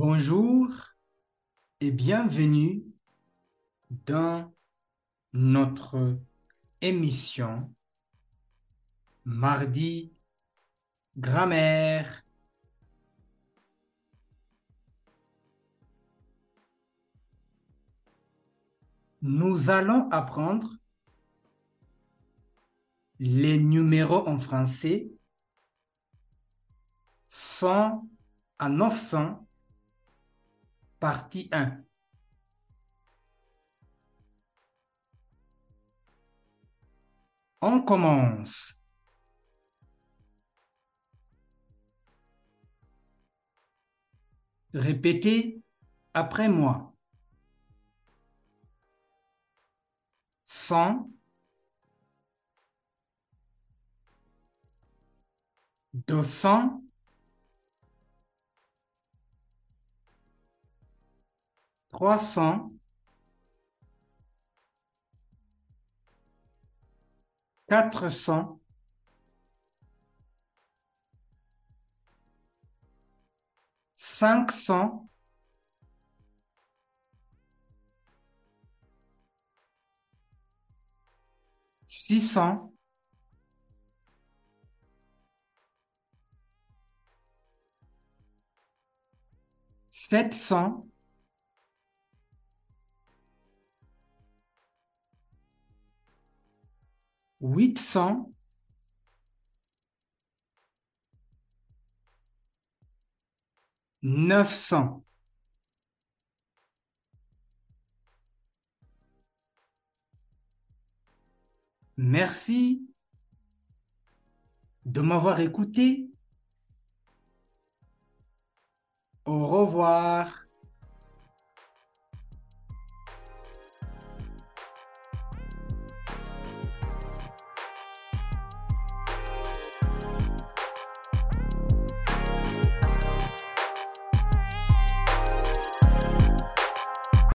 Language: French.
Bonjour et bienvenue dans notre émission Mardi Grammaire. Nous allons apprendre les numéros en français 100 à 900 Partie 1. On commence. Répétez après moi. 100 200 trois cents, quatre cents, cinq cents, six cents, sept cents, huit cents, neuf cents. Merci de m'avoir écouté. Au revoir.